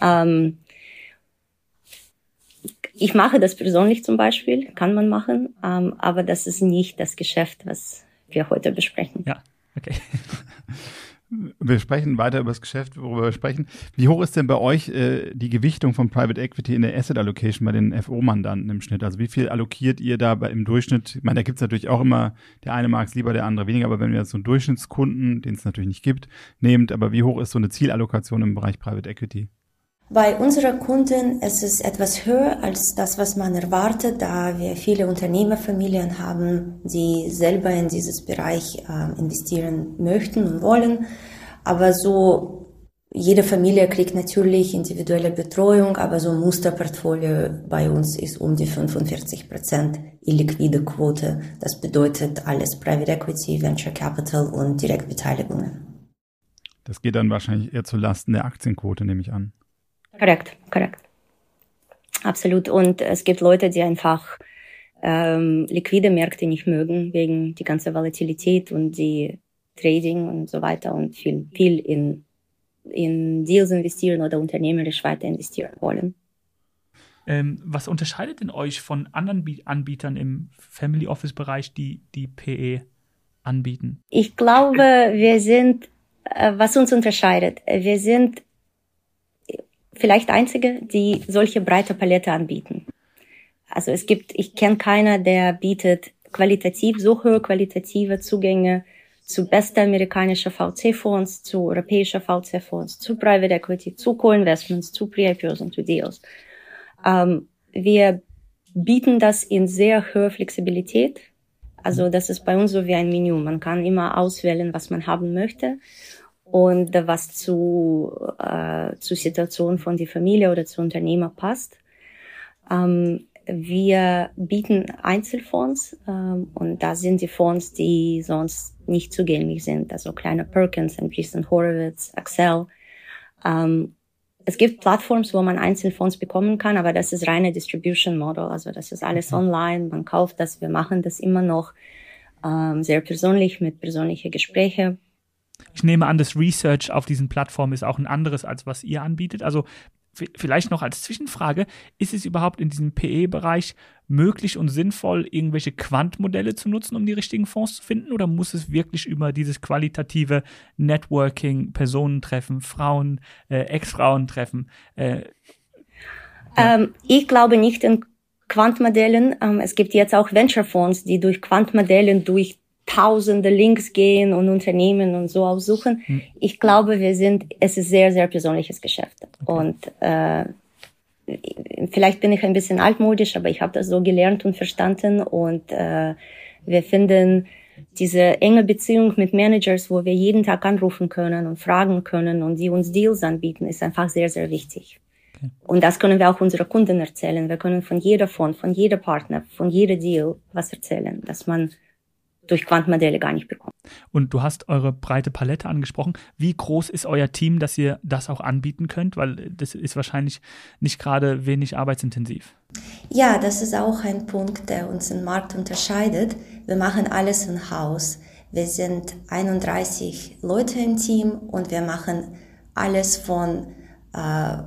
Ähm, ich mache das persönlich zum Beispiel, kann man machen, ähm, aber das ist nicht das Geschäft, was wir heute besprechen. Ja, okay. Wir sprechen weiter über das Geschäft, worüber wir sprechen. Wie hoch ist denn bei euch äh, die Gewichtung von Private Equity in der Asset Allocation bei den FO-Mandanten im Schnitt? Also wie viel allokiert ihr da bei, im Durchschnitt? Ich meine, da gibt es natürlich auch immer, der eine mag es lieber, der andere weniger, aber wenn wir jetzt so einen Durchschnittskunden, den es natürlich nicht gibt, nehmt, aber wie hoch ist so eine Zielallokation im Bereich Private Equity? Bei unseren Kunden ist es etwas höher als das, was man erwartet, da wir viele Unternehmerfamilien haben, die selber in dieses Bereich äh, investieren möchten und wollen. Aber so jede Familie kriegt natürlich individuelle Betreuung, aber so ein Musterportfolio bei uns ist um die 45 Prozent illiquide Quote. Das bedeutet alles Private Equity, Venture Capital und Direktbeteiligungen. Das geht dann wahrscheinlich eher zu Lasten der Aktienquote, nehme ich an. Korrekt, korrekt. Absolut. Und es gibt Leute, die einfach ähm, liquide Märkte nicht mögen, wegen die ganze Volatilität und die Trading und so weiter und viel, viel in, in Deals investieren oder unternehmerisch weiter investieren wollen. Ähm, was unterscheidet denn euch von anderen Anbietern im Family Office Bereich, die die PE anbieten? Ich glaube, wir sind, äh, was uns unterscheidet, wir sind vielleicht einzige, die solche breite Palette anbieten. Also es gibt, ich kenne keiner, der bietet qualitativ so hohe qualitative Zugänge zu bester amerikanischer VC-Fonds, zu europäischer VC-Fonds, zu Private Equity, zu Co-Investments, zu Pre-IPOs und zu Deals. Ähm, wir bieten das in sehr hoher Flexibilität. Also das ist bei uns so wie ein Menü. Man kann immer auswählen, was man haben möchte und was zu, äh, zur Situation von der Familie oder zu Unternehmer passt. Ähm, wir bieten Einzelfonds ähm, und da sind die Fonds, die sonst nicht zugänglich sind, also kleine Perkins, bisschen Horowitz, Axel. Ähm, es gibt Plattforms, wo man Einzelfonds bekommen kann, aber das ist reine Distribution Model. Also das ist alles online. Man kauft das. Wir machen das immer noch ähm, sehr persönlich mit persönlichen Gesprächen. Ich nehme an, das Research auf diesen Plattformen ist auch ein anderes, als was ihr anbietet. Also vielleicht noch als Zwischenfrage, ist es überhaupt in diesem PE-Bereich möglich und sinnvoll, irgendwelche Quantmodelle zu nutzen, um die richtigen Fonds zu finden? Oder muss es wirklich über dieses qualitative Networking, Personentreffen, Frauen, äh, Ex-Frauen-Treffen? Äh, ja. ähm, ich glaube nicht in Quantmodellen. Ähm, es gibt jetzt auch Venture-Fonds, die durch Quantmodellen durch tausende Links gehen und Unternehmen und so aussuchen. Hm. Ich glaube, wir sind, es ist sehr, sehr persönliches Geschäft. Okay. Und äh, vielleicht bin ich ein bisschen altmodisch, aber ich habe das so gelernt und verstanden. Und äh, wir finden diese enge Beziehung mit Managers, wo wir jeden Tag anrufen können und fragen können und die uns Deals anbieten, ist einfach sehr, sehr wichtig. Okay. Und das können wir auch unsere Kunden erzählen. Wir können von jeder Fond, von jeder Partner, von jeder Deal was erzählen, dass man durch Quantenmodelle gar nicht bekommen. Und du hast eure breite Palette angesprochen. Wie groß ist euer Team, dass ihr das auch anbieten könnt? Weil das ist wahrscheinlich nicht gerade wenig arbeitsintensiv. Ja, das ist auch ein Punkt, der uns im Markt unterscheidet. Wir machen alles in Haus. Wir sind 31 Leute im Team und wir machen alles von äh,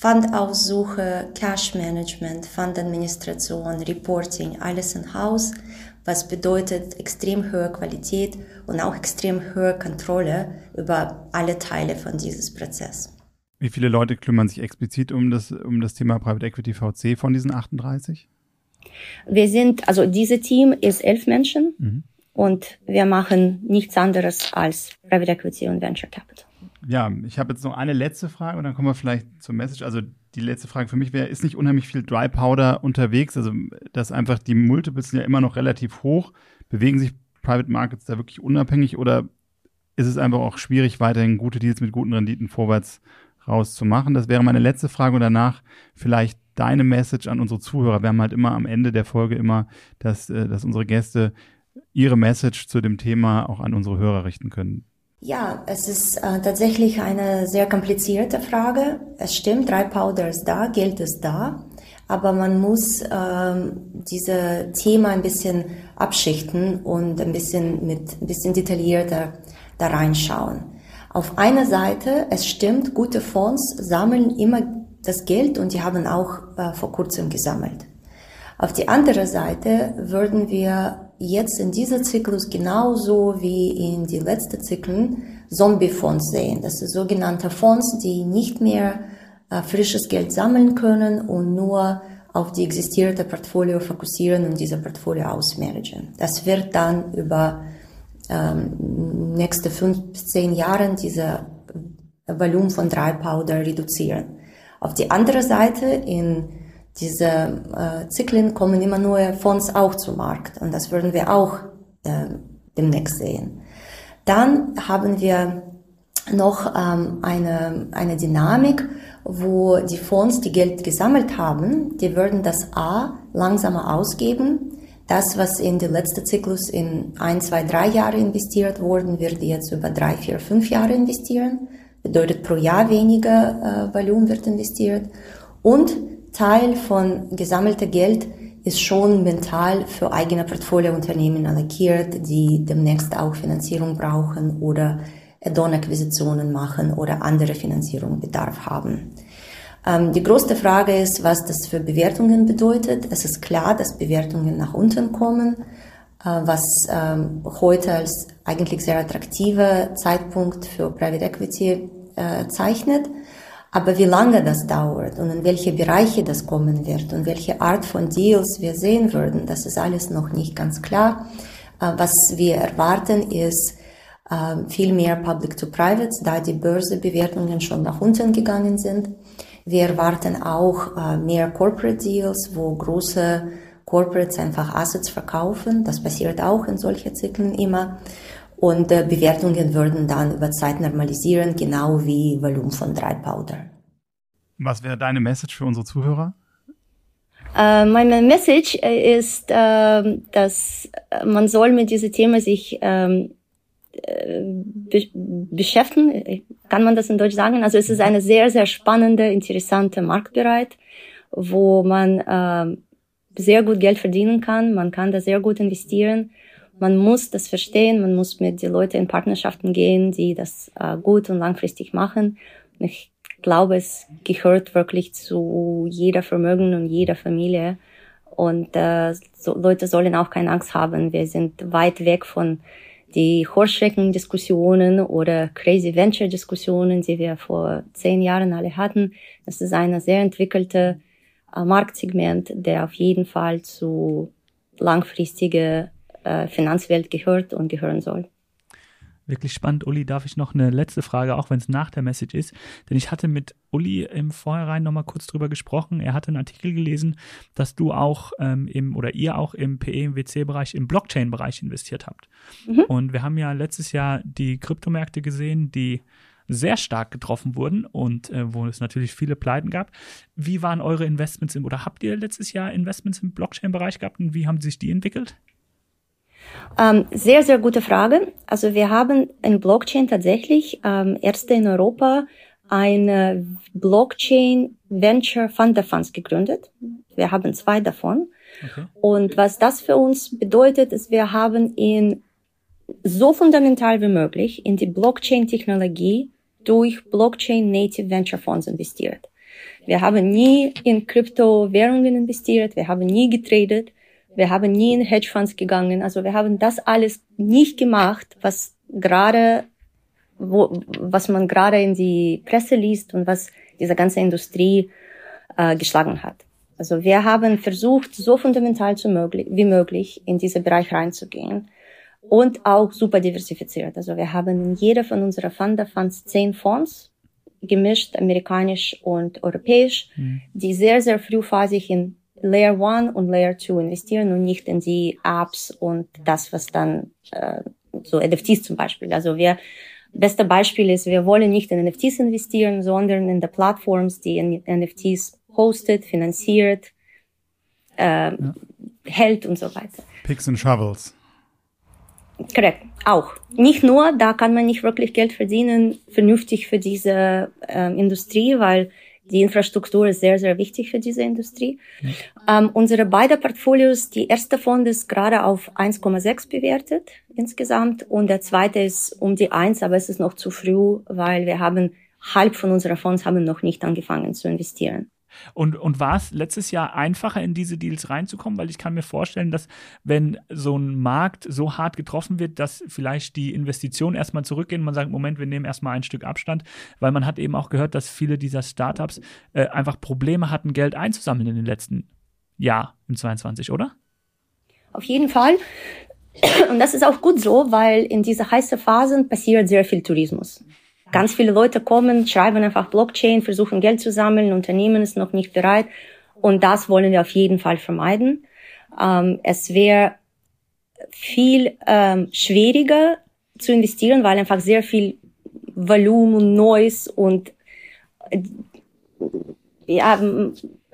Fundaussuche, Cash Management, Fundadministration, Reporting, alles in Haus was bedeutet extrem hohe Qualität und auch extrem hohe Kontrolle über alle Teile von dieses Prozess. Wie viele Leute kümmern sich explizit um das, um das Thema Private Equity VC von diesen 38? Wir sind, also dieses Team ist elf Menschen mhm. und wir machen nichts anderes als Private Equity und Venture Capital. Ja, ich habe jetzt noch eine letzte Frage und dann kommen wir vielleicht zur Message. Also die letzte Frage für mich wäre, ist nicht unheimlich viel Dry Powder unterwegs? Also, dass einfach die Multiples sind ja immer noch relativ hoch. Bewegen sich Private Markets da wirklich unabhängig oder ist es einfach auch schwierig, weiterhin gute Deals mit guten Renditen vorwärts rauszumachen? Das wäre meine letzte Frage und danach vielleicht deine Message an unsere Zuhörer. Wir haben halt immer am Ende der Folge immer, dass, äh, dass unsere Gäste ihre Message zu dem Thema auch an unsere Hörer richten können. Ja, es ist äh, tatsächlich eine sehr komplizierte Frage. Es stimmt, Dry Powder ist da, Geld ist da, aber man muss ähm, diese Thema ein bisschen abschichten und ein bisschen mit ein bisschen detaillierter da reinschauen. Auf einer Seite, es stimmt, gute Fonds sammeln immer das Geld und die haben auch äh, vor kurzem gesammelt. Auf die andere Seite würden wir jetzt in dieser Zyklus genauso wie in die letzten Zyklen Zombie-Fonds sehen. Das sind sogenannte Fonds, die nicht mehr äh, frisches Geld sammeln können und nur auf die existierende Portfolio fokussieren und diese Portfolio ausmanagen. Das wird dann über ähm, nächste fünf bis zehn Jahre diese Volumen von Dry Powder reduzieren. Auf die andere Seite in diese äh, Zyklen kommen immer neue Fonds auch zum Markt und das würden wir auch äh, demnächst sehen. Dann haben wir noch ähm, eine, eine Dynamik, wo die Fonds, die Geld gesammelt haben, die würden das A langsamer ausgeben. Das, was in den letzten Zyklus in ein, zwei, drei Jahre investiert wurden, wird jetzt über drei, vier, fünf Jahre investieren. Bedeutet pro Jahr weniger äh, Volumen wird investiert. Und Teil von gesammeltem Geld ist schon mental für eigene Portfoliounternehmen allokiert, die demnächst auch Finanzierung brauchen oder Add-on-Akquisitionen machen oder andere Finanzierungsbedarf haben. Ähm, die größte Frage ist, was das für Bewertungen bedeutet. Es ist klar, dass Bewertungen nach unten kommen, äh, was ähm, heute als eigentlich sehr attraktiver Zeitpunkt für Private Equity äh, zeichnet. Aber wie lange das dauert und in welche Bereiche das kommen wird und welche Art von Deals wir sehen würden, das ist alles noch nicht ganz klar. Äh, was wir erwarten ist äh, viel mehr Public to Private, da die Börsebewertungen schon nach unten gegangen sind. Wir erwarten auch äh, mehr Corporate Deals, wo große Corporates einfach Assets verkaufen. Das passiert auch in solchen Zyklen immer und äh, Bewertungen würden dann über Zeit normalisieren, genau wie Volumen von Dry Powder. Was wäre deine Message für unsere Zuhörer? Uh, meine Message äh, ist, uh, dass man soll mit diesem Thema sich uh, be beschäftigen, kann man das in Deutsch sagen? Also es ist eine sehr, sehr spannende, interessante Marktbereich, wo man äh, sehr gut Geld verdienen kann, man kann da sehr gut investieren. Man muss das verstehen, man muss mit den Leuten in Partnerschaften gehen, die das äh, gut und langfristig machen. Ich glaube, es gehört wirklich zu jeder Vermögen und jeder Familie. Und äh, so Leute sollen auch keine Angst haben. Wir sind weit weg von die Horschrecken-Diskussionen oder Crazy Venture-Diskussionen, die wir vor zehn Jahren alle hatten. Das ist eine sehr entwickelte äh, Marktsegment, der auf jeden Fall zu langfristige äh, Finanzwelt gehört und gehören soll. Wirklich spannend. Uli, darf ich noch eine letzte Frage, auch wenn es nach der Message ist? Denn ich hatte mit Uli im Vorhinein nochmal kurz drüber gesprochen. Er hatte einen Artikel gelesen, dass du auch ähm, im oder ihr auch im PE, im WC-Bereich, im Blockchain-Bereich investiert habt. Mhm. Und wir haben ja letztes Jahr die Kryptomärkte gesehen, die sehr stark getroffen wurden und äh, wo es natürlich viele Pleiten gab. Wie waren eure Investments im, oder habt ihr letztes Jahr Investments im Blockchain-Bereich gehabt und wie haben sich die entwickelt? Ähm, sehr, sehr gute Frage. Also wir haben in Blockchain tatsächlich ähm, erste in Europa eine Blockchain Venture Fund of Funds gegründet. Wir haben zwei davon. Okay. Und was das für uns bedeutet, ist, wir haben in so fundamental wie möglich in die Blockchain-Technologie durch Blockchain Native Venture Funds investiert. Wir haben nie in Kryptowährungen investiert, wir haben nie getradet, wir haben nie in Hedgefonds gegangen. Also wir haben das alles nicht gemacht, was gerade, wo, was man gerade in die Presse liest und was diese ganze Industrie äh, geschlagen hat. Also wir haben versucht, so fundamental zu möglich, wie möglich in diesen Bereich reinzugehen und auch super diversifiziert. Also wir haben in jeder von unserer Funder Funds zehn Fonds gemischt, amerikanisch und europäisch, mhm. die sehr, sehr frühphasig in Layer 1 und Layer 2 investieren und nicht in die Apps und das, was dann äh, so NFTs zum Beispiel. Also wir beste Beispiel ist, wir wollen nicht in NFTs investieren, sondern in die Plattforms, die NFTs hostet, finanziert, äh, ja. hält und so weiter. Picks and Shovels. Korrekt, auch. Nicht nur, da kann man nicht wirklich Geld verdienen, vernünftig für diese äh, Industrie, weil die Infrastruktur ist sehr, sehr wichtig für diese Industrie. Mhm. Ähm, unsere beiden Portfolios, die erste Fonds ist gerade auf 1,6 bewertet insgesamt und der zweite ist um die 1, aber es ist noch zu früh, weil wir haben halb von unserer Fonds haben noch nicht angefangen zu investieren. Und, und war es letztes Jahr einfacher, in diese Deals reinzukommen? Weil ich kann mir vorstellen, dass wenn so ein Markt so hart getroffen wird, dass vielleicht die Investitionen erstmal zurückgehen. Man sagt, Moment, wir nehmen erstmal ein Stück Abstand, weil man hat eben auch gehört, dass viele dieser Startups äh, einfach Probleme hatten, Geld einzusammeln in den letzten Jahr im 22, oder? Auf jeden Fall. Und das ist auch gut so, weil in dieser heißen Phasen passiert sehr viel Tourismus. Ganz viele Leute kommen, schreiben einfach Blockchain, versuchen Geld zu sammeln, Unternehmen ist noch nicht bereit. Und das wollen wir auf jeden Fall vermeiden. Ähm, es wäre viel ähm, schwieriger zu investieren, weil einfach sehr viel Volumen, Noise und äh, ja,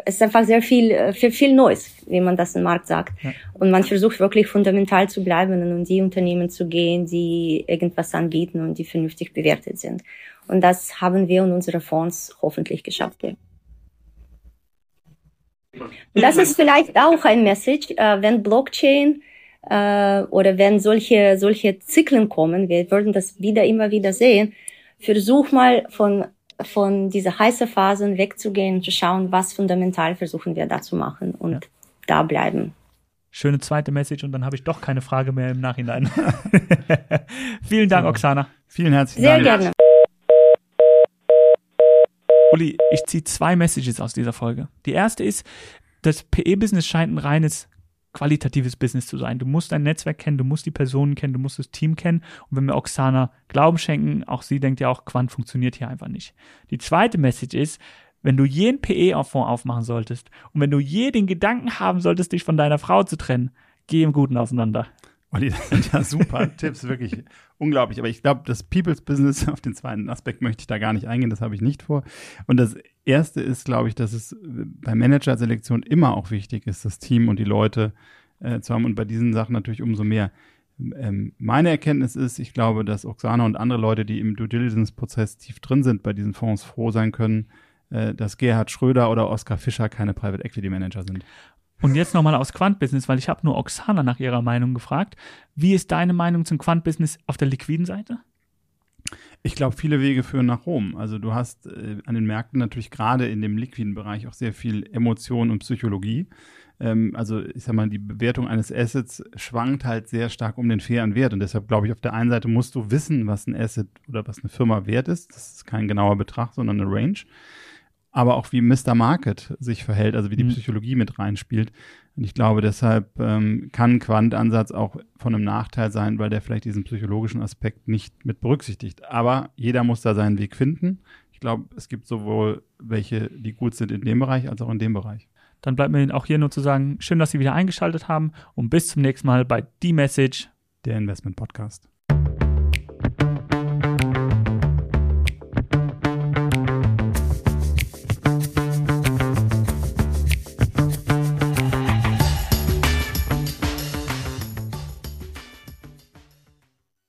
es ist einfach sehr viel, äh, viel, viel Neues, wie man das im Markt sagt. Ja. Und man versucht wirklich fundamental zu bleiben und in die Unternehmen zu gehen, die irgendwas anbieten und die vernünftig bewertet sind. Und das haben wir in unseren Fonds hoffentlich geschafft. Ja. Das ist vielleicht auch ein Message, äh, wenn Blockchain äh, oder wenn solche, solche Zyklen kommen, wir würden das wieder immer wieder sehen, versuch mal von von dieser heißen Phasen wegzugehen, zu schauen, was fundamental versuchen wir da zu machen und ja. da bleiben. Schöne zweite Message und dann habe ich doch keine Frage mehr im Nachhinein. Vielen Dank, Oksana. Vielen herzlichen Dank. Sehr gerne. Uli, ich ziehe zwei Messages aus dieser Folge. Die erste ist, das PE-Business scheint ein reines qualitatives Business zu sein. Du musst dein Netzwerk kennen, du musst die Personen kennen, du musst das Team kennen. Und wenn wir Oksana Glauben schenken, auch sie denkt ja auch, Quant funktioniert hier einfach nicht. Die zweite Message ist, wenn du je einen PE-Fonds aufmachen solltest und wenn du je den Gedanken haben solltest, dich von deiner Frau zu trennen, geh im Guten auseinander. Olli, das sind ja super Tipps, wirklich unglaublich. Aber ich glaube, das People's Business, auf den zweiten Aspekt möchte ich da gar nicht eingehen, das habe ich nicht vor. Und das erste ist, glaube ich, dass es bei Managerselektion immer auch wichtig ist, das Team und die Leute äh, zu haben und bei diesen Sachen natürlich umso mehr. Ähm, meine Erkenntnis ist, ich glaube, dass Oksana und andere Leute, die im Due Diligence-Prozess tief drin sind bei diesen Fonds, froh sein können, äh, dass Gerhard Schröder oder Oskar Fischer keine Private Equity Manager sind. Und jetzt nochmal aus Quant-Business, weil ich habe nur Oksana nach ihrer Meinung gefragt. Wie ist deine Meinung zum Quant-Business auf der liquiden Seite? Ich glaube, viele Wege führen nach Rom. Also du hast äh, an den Märkten natürlich gerade in dem liquiden Bereich auch sehr viel Emotion und Psychologie. Ähm, also ich sag mal, die Bewertung eines Assets schwankt halt sehr stark um den fairen Wert. Und deshalb glaube ich, auf der einen Seite musst du wissen, was ein Asset oder was eine Firma wert ist. Das ist kein genauer Betrag, sondern eine Range aber auch wie Mr. Market sich verhält, also wie die mhm. Psychologie mit reinspielt. Und ich glaube, deshalb ähm, kann Quant-Ansatz auch von einem Nachteil sein, weil der vielleicht diesen psychologischen Aspekt nicht mit berücksichtigt. Aber jeder muss da seinen Weg finden. Ich glaube, es gibt sowohl welche, die gut sind in dem Bereich, als auch in dem Bereich. Dann bleibt mir auch hier nur zu sagen, schön, dass Sie wieder eingeschaltet haben und bis zum nächsten Mal bei The Message, der Investment Podcast.